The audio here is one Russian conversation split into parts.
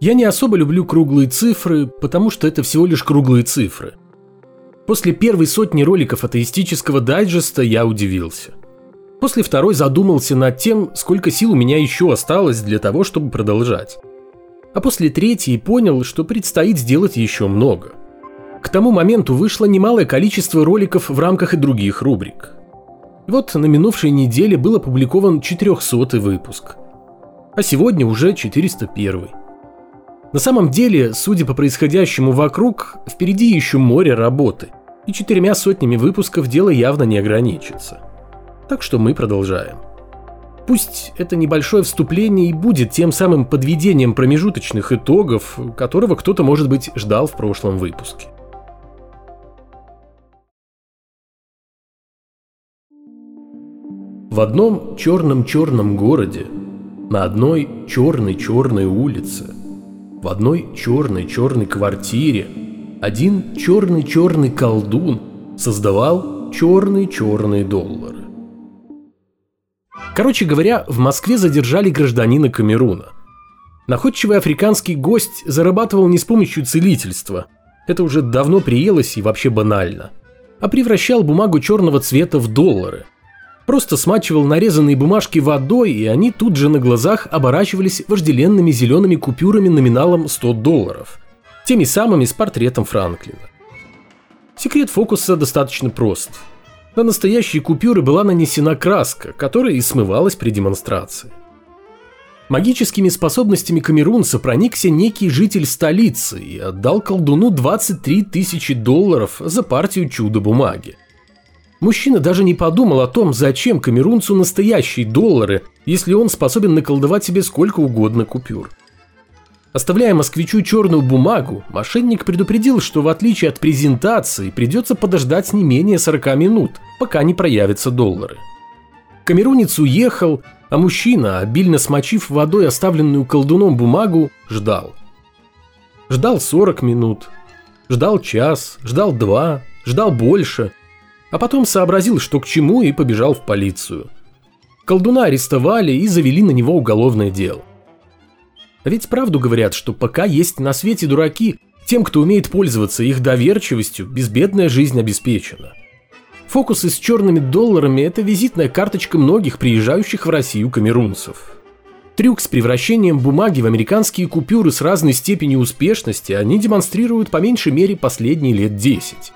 Я не особо люблю круглые цифры, потому что это всего лишь круглые цифры. После первой сотни роликов атеистического дайджеста я удивился. После второй задумался над тем, сколько сил у меня еще осталось для того, чтобы продолжать. А после третьей понял, что предстоит сделать еще много. К тому моменту вышло немалое количество роликов в рамках и других рубрик. И вот на минувшей неделе был опубликован 400 выпуск. А сегодня уже 401. На самом деле, судя по происходящему вокруг, впереди еще море работы, и четырьмя сотнями выпусков дело явно не ограничится. Так что мы продолжаем. Пусть это небольшое вступление и будет тем самым подведением промежуточных итогов, которого кто-то, может быть, ждал в прошлом выпуске. В одном черном-черном городе, на одной черной-черной улице, в одной черной-черной квартире один черный-черный колдун создавал черные-черные доллары. Короче говоря, в Москве задержали гражданина Камеруна. Находчивый африканский гость зарабатывал не с помощью целительства. Это уже давно приелось и вообще банально. А превращал бумагу черного цвета в доллары – Просто смачивал нарезанные бумажки водой, и они тут же на глазах оборачивались вожделенными зелеными купюрами номиналом 100 долларов. Теми самыми с портретом Франклина. Секрет фокуса достаточно прост. На настоящие купюры была нанесена краска, которая и смывалась при демонстрации. Магическими способностями камерунца проникся некий житель столицы и отдал колдуну 23 тысячи долларов за партию чудо-бумаги. Мужчина даже не подумал о том, зачем камерунцу настоящие доллары, если он способен наколдовать себе сколько угодно купюр. Оставляя москвичу черную бумагу, мошенник предупредил, что в отличие от презентации придется подождать не менее 40 минут, пока не проявятся доллары. Камерунец уехал, а мужчина, обильно смочив водой оставленную колдуном бумагу, ждал. Ждал 40 минут, ждал час, ждал два, ждал больше – а потом сообразил, что к чему, и побежал в полицию. Колдуна арестовали и завели на него уголовное дело. Ведь правду говорят, что пока есть на свете дураки, тем, кто умеет пользоваться их доверчивостью, безбедная жизнь обеспечена. Фокусы с черными долларами – это визитная карточка многих приезжающих в Россию камерунцев. Трюк с превращением бумаги в американские купюры с разной степенью успешности они демонстрируют по меньшей мере последние лет 10.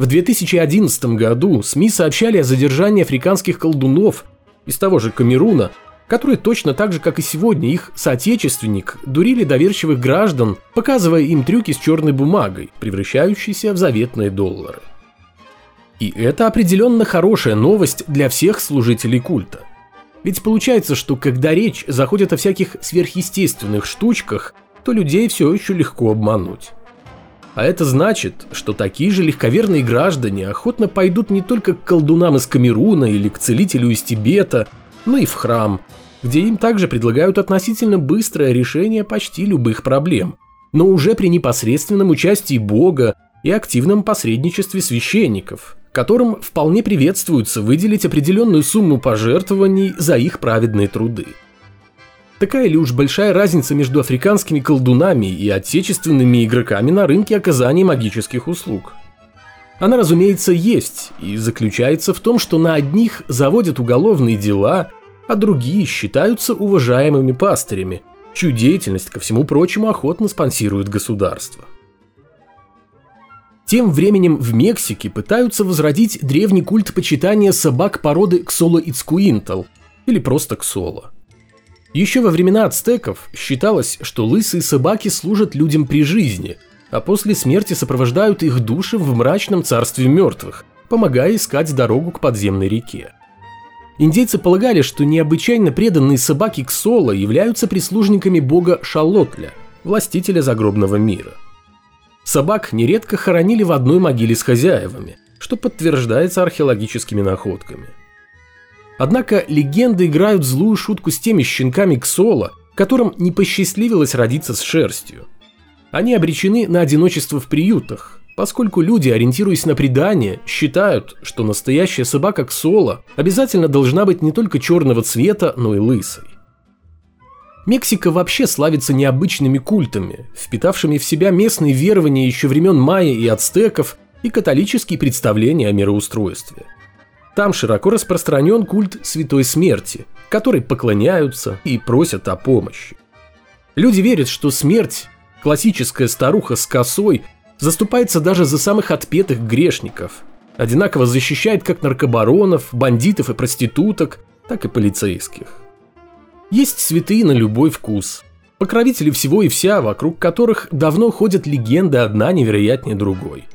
В 2011 году СМИ сообщали о задержании африканских колдунов из того же Камеруна, которые точно так же, как и сегодня их соотечественник, дурили доверчивых граждан, показывая им трюки с черной бумагой, превращающиеся в заветные доллары. И это определенно хорошая новость для всех служителей культа. Ведь получается, что когда речь заходит о всяких сверхъестественных штучках, то людей все еще легко обмануть. А это значит, что такие же легковерные граждане охотно пойдут не только к колдунам из Камеруна или к целителю из Тибета, но и в храм, где им также предлагают относительно быстрое решение почти любых проблем, но уже при непосредственном участии Бога и активном посредничестве священников, которым вполне приветствуется выделить определенную сумму пожертвований за их праведные труды. Такая ли уж большая разница между африканскими колдунами и отечественными игроками на рынке оказания магических услуг? Она, разумеется, есть и заключается в том, что на одних заводят уголовные дела, а другие считаются уважаемыми пастырями, чью деятельность, ко всему прочему, охотно спонсирует государство. Тем временем в Мексике пытаются возродить древний культ почитания собак породы Ксоло-Ицкуинтал, или просто Ксоло – еще во времена ацтеков считалось, что лысые собаки служат людям при жизни, а после смерти сопровождают их души в мрачном царстве мертвых, помогая искать дорогу к подземной реке. Индейцы полагали, что необычайно преданные собаки Ксола являются прислужниками бога Шалотля, властителя загробного мира. Собак нередко хоронили в одной могиле с хозяевами, что подтверждается археологическими находками – Однако легенды играют злую шутку с теми щенками Ксола, которым не посчастливилось родиться с шерстью. Они обречены на одиночество в приютах, поскольку люди, ориентируясь на предание, считают, что настоящая собака Ксола обязательно должна быть не только черного цвета, но и лысой. Мексика вообще славится необычными культами, впитавшими в себя местные верования еще времен майя и ацтеков и католические представления о мироустройстве. Там широко распространен культ Святой Смерти, которой поклоняются и просят о помощи. Люди верят, что смерть, классическая старуха с косой, заступается даже за самых отпетых грешников, одинаково защищает как наркобаронов, бандитов и проституток, так и полицейских. Есть святые на любой вкус, покровители всего и вся, вокруг которых давно ходят легенды одна невероятнее другой.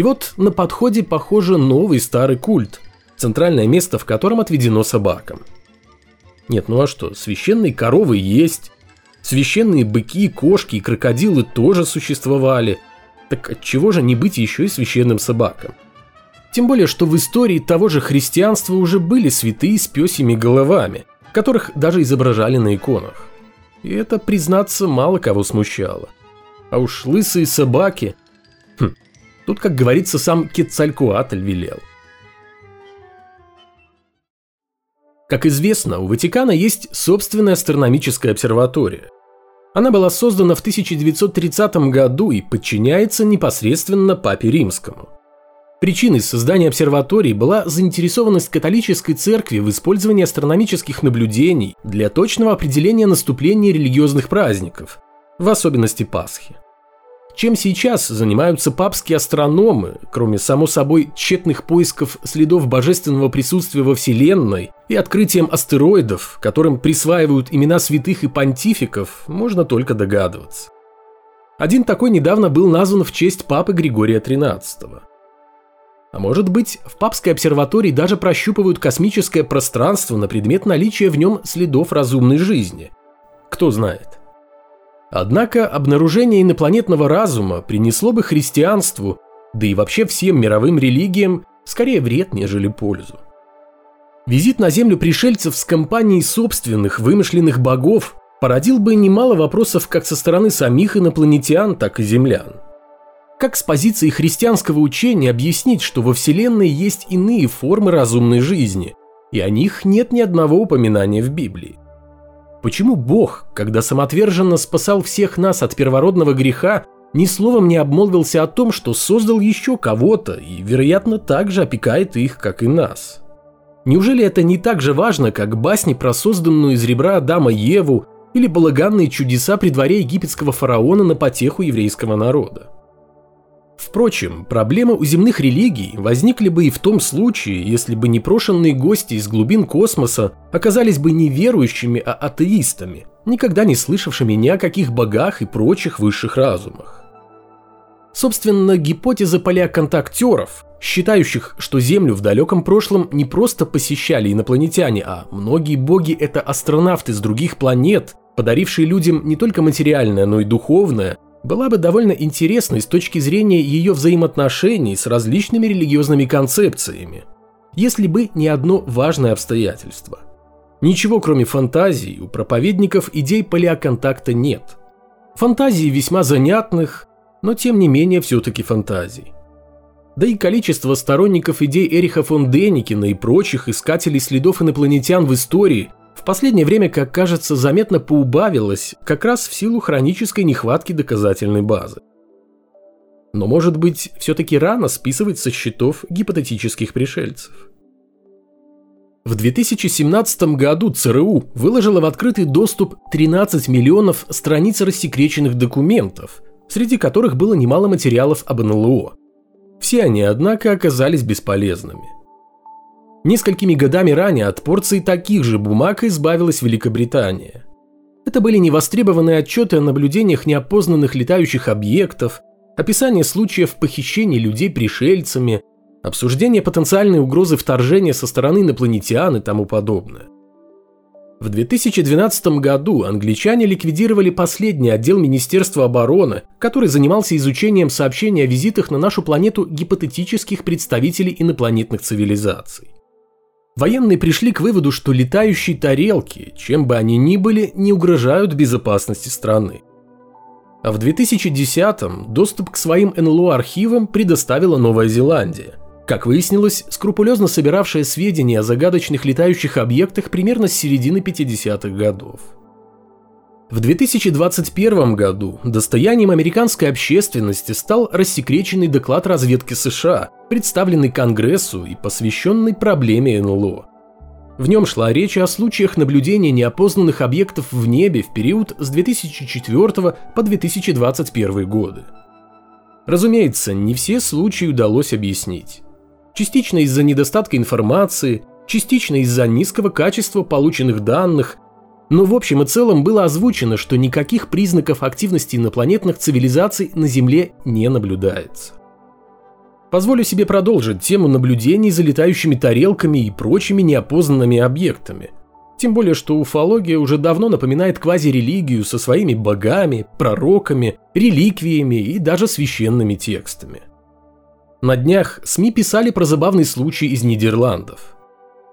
И вот на подходе, похоже, новый старый культ, центральное место в котором отведено собакам. Нет, ну а что, священные коровы есть, священные быки, кошки и крокодилы тоже существовали, так от чего же не быть еще и священным собакам? Тем более, что в истории того же христианства уже были святые с пёсьими головами, которых даже изображали на иконах. И это, признаться, мало кого смущало. А уж лысые собаки... Хм, тут, как говорится, сам Кецалькуатль велел. Как известно, у Ватикана есть собственная астрономическая обсерватория. Она была создана в 1930 году и подчиняется непосредственно Папе Римскому – Причиной создания обсерватории была заинтересованность католической церкви в использовании астрономических наблюдений для точного определения наступления религиозных праздников, в особенности Пасхи. Чем сейчас занимаются папские астрономы, кроме, само собой, тщетных поисков следов божественного присутствия во Вселенной и открытием астероидов, которым присваивают имена святых и понтификов, можно только догадываться. Один такой недавно был назван в честь папы Григория XIII. А может быть, в папской обсерватории даже прощупывают космическое пространство на предмет наличия в нем следов разумной жизни. Кто знает. Однако обнаружение инопланетного разума принесло бы христианству, да и вообще всем мировым религиям, скорее вред, нежели пользу. Визит на Землю пришельцев с компанией собственных вымышленных богов породил бы немало вопросов как со стороны самих инопланетян, так и землян – как с позиции христианского учения объяснить, что во Вселенной есть иные формы разумной жизни, и о них нет ни одного упоминания в Библии? Почему Бог, когда самоотверженно спасал всех нас от первородного греха, ни словом не обмолвился о том, что создал еще кого-то и, вероятно, так же опекает их, как и нас? Неужели это не так же важно, как басни про созданную из ребра Адама Еву или балаганные чудеса при дворе египетского фараона на потеху еврейского народа? Впрочем, проблемы у земных религий возникли бы и в том случае, если бы непрошенные гости из глубин космоса оказались бы не верующими, а атеистами, никогда не слышавшими ни о каких богах и прочих высших разумах. Собственно, гипотеза палеоконтактеров, считающих, что Землю в далеком прошлом не просто посещали инопланетяне, а многие боги – это астронавты с других планет, подарившие людям не только материальное, но и духовное – была бы довольно интересной с точки зрения ее взаимоотношений с различными религиозными концепциями, если бы не одно важное обстоятельство. Ничего кроме фантазий у проповедников идей палеоконтакта нет. Фантазии весьма занятных, но тем не менее все-таки фантазий. Да и количество сторонников идей Эриха фон Деникина и прочих искателей следов инопланетян в истории в последнее время, как кажется, заметно поубавилось как раз в силу хронической нехватки доказательной базы. Но может быть, все-таки рано списывать со счетов гипотетических пришельцев. В 2017 году ЦРУ выложила в открытый доступ 13 миллионов страниц рассекреченных документов, среди которых было немало материалов об НЛО. Все они, однако, оказались бесполезными – Несколькими годами ранее от порции таких же бумаг избавилась Великобритания. Это были невостребованные отчеты о наблюдениях неопознанных летающих объектов, описание случаев похищения людей пришельцами, обсуждение потенциальной угрозы вторжения со стороны инопланетян и тому подобное. В 2012 году англичане ликвидировали последний отдел Министерства обороны, который занимался изучением сообщений о визитах на нашу планету гипотетических представителей инопланетных цивилизаций. Военные пришли к выводу, что летающие тарелки, чем бы они ни были, не угрожают безопасности страны. А в 2010-м доступ к своим НЛО-архивам предоставила Новая Зеландия. Как выяснилось, скрупулезно собиравшая сведения о загадочных летающих объектах примерно с середины 50-х годов. В 2021 году достоянием американской общественности стал рассекреченный доклад разведки США, представленный Конгрессу и посвященный проблеме НЛО. В нем шла речь о случаях наблюдения неопознанных объектов в небе в период с 2004 по 2021 годы. Разумеется, не все случаи удалось объяснить. Частично из-за недостатка информации, частично из-за низкого качества полученных данных, но в общем и целом было озвучено, что никаких признаков активности инопланетных цивилизаций на Земле не наблюдается. Позволю себе продолжить тему наблюдений за летающими тарелками и прочими неопознанными объектами. Тем более, что уфология уже давно напоминает квазирелигию со своими богами, пророками, реликвиями и даже священными текстами. На днях СМИ писали про забавный случай из Нидерландов.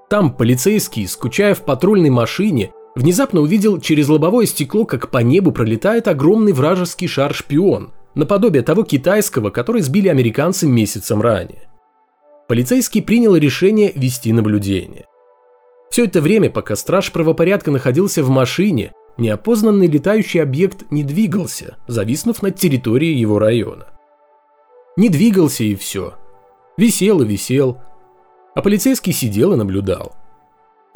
Там полицейский, скучая в патрульной машине, внезапно увидел через лобовое стекло, как по небу пролетает огромный вражеский шар-шпион, наподобие того китайского, который сбили американцы месяцем ранее. Полицейский принял решение вести наблюдение. Все это время, пока страж правопорядка находился в машине, неопознанный летающий объект не двигался, зависнув над территорией его района. Не двигался и все. Висел и висел. А полицейский сидел и наблюдал.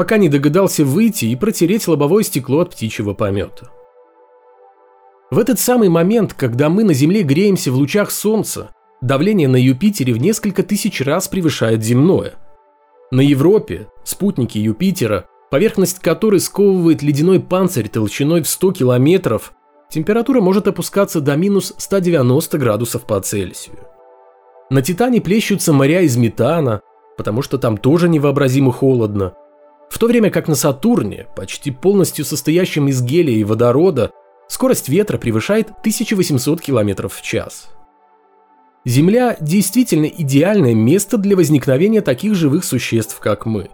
Пока не догадался выйти и протереть лобовое стекло от птичьего помета. В этот самый момент, когда мы на Земле греемся в лучах Солнца, давление на Юпитере в несколько тысяч раз превышает земное. На Европе спутники Юпитера, поверхность которой сковывает ледяной панцирь толщиной в 100 километров, температура может опускаться до минус 190 градусов по Цельсию. На Титане плещутся моря из метана, потому что там тоже невообразимо холодно, в то время как на Сатурне, почти полностью состоящем из гелия и водорода, Скорость ветра превышает 1800 км в час. Земля действительно идеальное место для возникновения таких живых существ, как мы.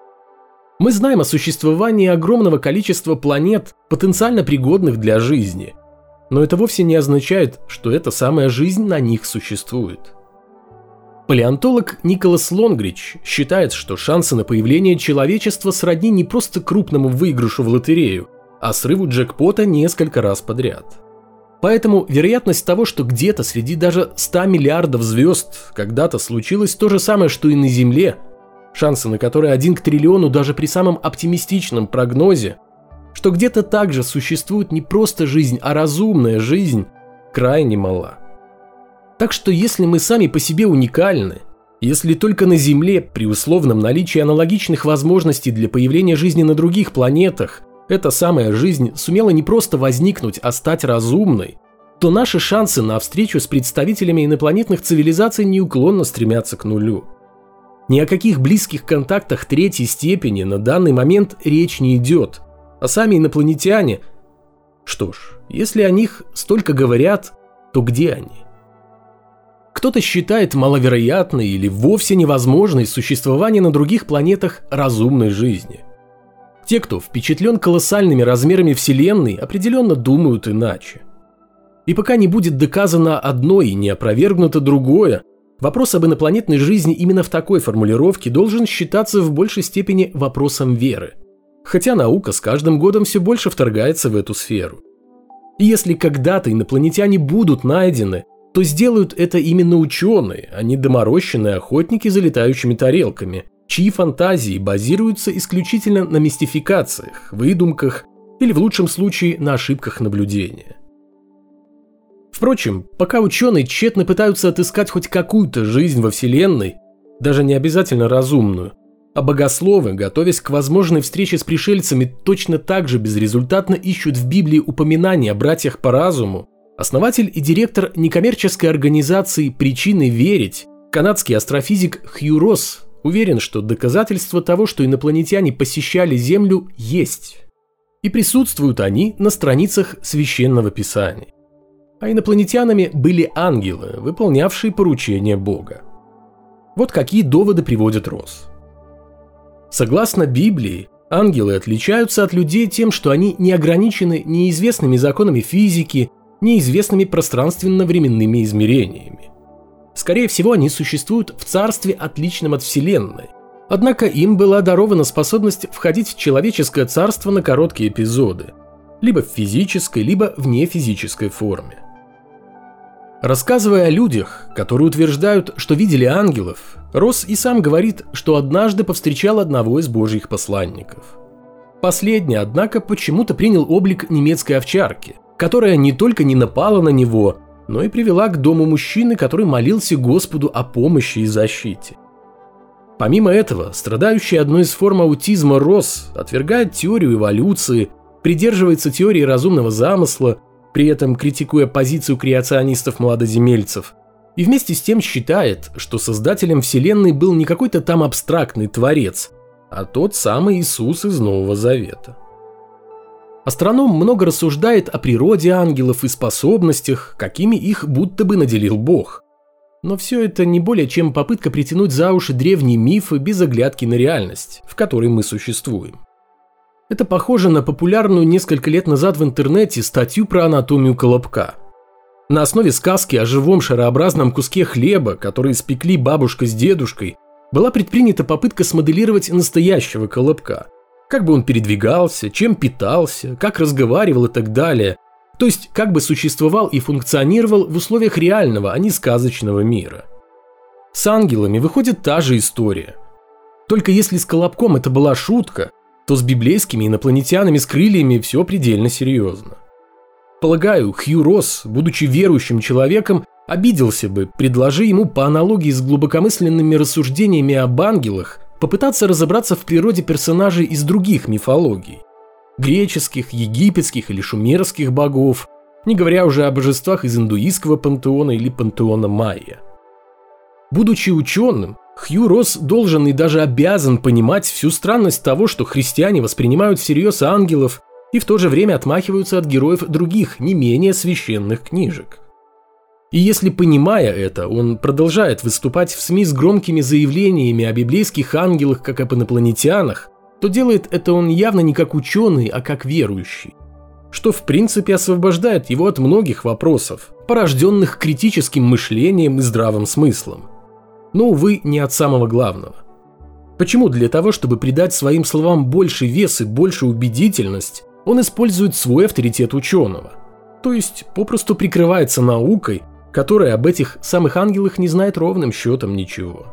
Мы знаем о существовании огромного количества планет, потенциально пригодных для жизни. Но это вовсе не означает, что эта самая жизнь на них существует. Палеонтолог Николас Лонгрич считает, что шансы на появление человечества сродни не просто крупному выигрышу в лотерею, а срыву джекпота несколько раз подряд. Поэтому вероятность того, что где-то среди даже 100 миллиардов звезд когда-то случилось то же самое, что и на Земле, шансы на которые один к триллиону даже при самом оптимистичном прогнозе, что где-то также существует не просто жизнь, а разумная жизнь, крайне мала. Так что если мы сами по себе уникальны, если только на Земле при условном наличии аналогичных возможностей для появления жизни на других планетах эта самая жизнь сумела не просто возникнуть, а стать разумной, то наши шансы на встречу с представителями инопланетных цивилизаций неуклонно стремятся к нулю. Ни о каких близких контактах третьей степени на данный момент речь не идет, а сами инопланетяне... Что ж, если о них столько говорят, то где они? Кто-то считает маловероятной или вовсе невозможной существование на других планетах разумной жизни. Те, кто впечатлен колоссальными размерами Вселенной, определенно думают иначе. И пока не будет доказано одно и не опровергнуто другое, вопрос об инопланетной жизни именно в такой формулировке должен считаться в большей степени вопросом веры. Хотя наука с каждым годом все больше вторгается в эту сферу. И если когда-то инопланетяне будут найдены, то сделают это именно ученые, а не доморощенные охотники за летающими тарелками – чьи фантазии базируются исключительно на мистификациях, выдумках или в лучшем случае на ошибках наблюдения. Впрочем, пока ученые тщетно пытаются отыскать хоть какую-то жизнь во Вселенной, даже не обязательно разумную, а богословы, готовясь к возможной встрече с пришельцами, точно так же безрезультатно ищут в Библии упоминания о братьях по разуму, основатель и директор некоммерческой организации «Причины верить», канадский астрофизик Хью Росс Уверен, что доказательства того, что инопланетяне посещали Землю, есть. И присутствуют они на страницах священного писания. А инопланетянами были ангелы, выполнявшие поручения Бога. Вот какие доводы приводит Росс. Согласно Библии, ангелы отличаются от людей тем, что они не ограничены неизвестными законами физики, неизвестными пространственно-временными измерениями. Скорее всего, они существуют в царстве, отличном от Вселенной. Однако им была дарована способность входить в человеческое царство на короткие эпизоды. либо в физической, либо в нефизической форме. Рассказывая о людях, которые утверждают, что видели ангелов, Росс и сам говорит, что однажды повстречал одного из божьих посланников. Последний, однако, почему-то принял облик немецкой овчарки, которая не только не напала на него, но и привела к дому мужчины, который молился Господу о помощи и защите. Помимо этого, страдающий одной из форм аутизма Росс отвергает теорию эволюции, придерживается теории разумного замысла, при этом критикуя позицию креационистов-младоземельцев, и вместе с тем считает, что создателем Вселенной был не какой-то там абстрактный творец, а тот самый Иисус из Нового Завета. Астроном много рассуждает о природе ангелов и способностях, какими их будто бы наделил Бог. Но все это не более чем попытка притянуть за уши древние мифы без оглядки на реальность, в которой мы существуем. Это похоже на популярную несколько лет назад в интернете статью про анатомию колобка. На основе сказки о живом шарообразном куске хлеба, который испекли бабушка с дедушкой, была предпринята попытка смоделировать настоящего колобка. Как бы он передвигался, чем питался, как разговаривал и так далее. То есть, как бы существовал и функционировал в условиях реального, а не сказочного мира. С ангелами выходит та же история. Только если с колобком это была шутка, то с библейскими инопланетянами с крыльями все предельно серьезно. Полагаю, Хью Росс, будучи верующим человеком, обиделся бы, предложи ему по аналогии с глубокомысленными рассуждениями об ангелах попытаться разобраться в природе персонажей из других мифологий. Греческих, египетских или шумерских богов, не говоря уже о божествах из индуистского пантеона или пантеона майя. Будучи ученым, Хью Росс должен и даже обязан понимать всю странность того, что христиане воспринимают всерьез ангелов и в то же время отмахиваются от героев других, не менее священных книжек. И если понимая это, он продолжает выступать в СМИ с громкими заявлениями о библейских ангелах как об инопланетянах, то делает это он явно не как ученый, а как верующий. Что в принципе освобождает его от многих вопросов, порожденных критическим мышлением и здравым смыслом – но, увы, не от самого главного. Почему для того, чтобы придать своим словам больше вес и больше убедительность, он использует свой авторитет ученого? То есть попросту прикрывается наукой, которая об этих самых ангелах не знает ровным счетом ничего.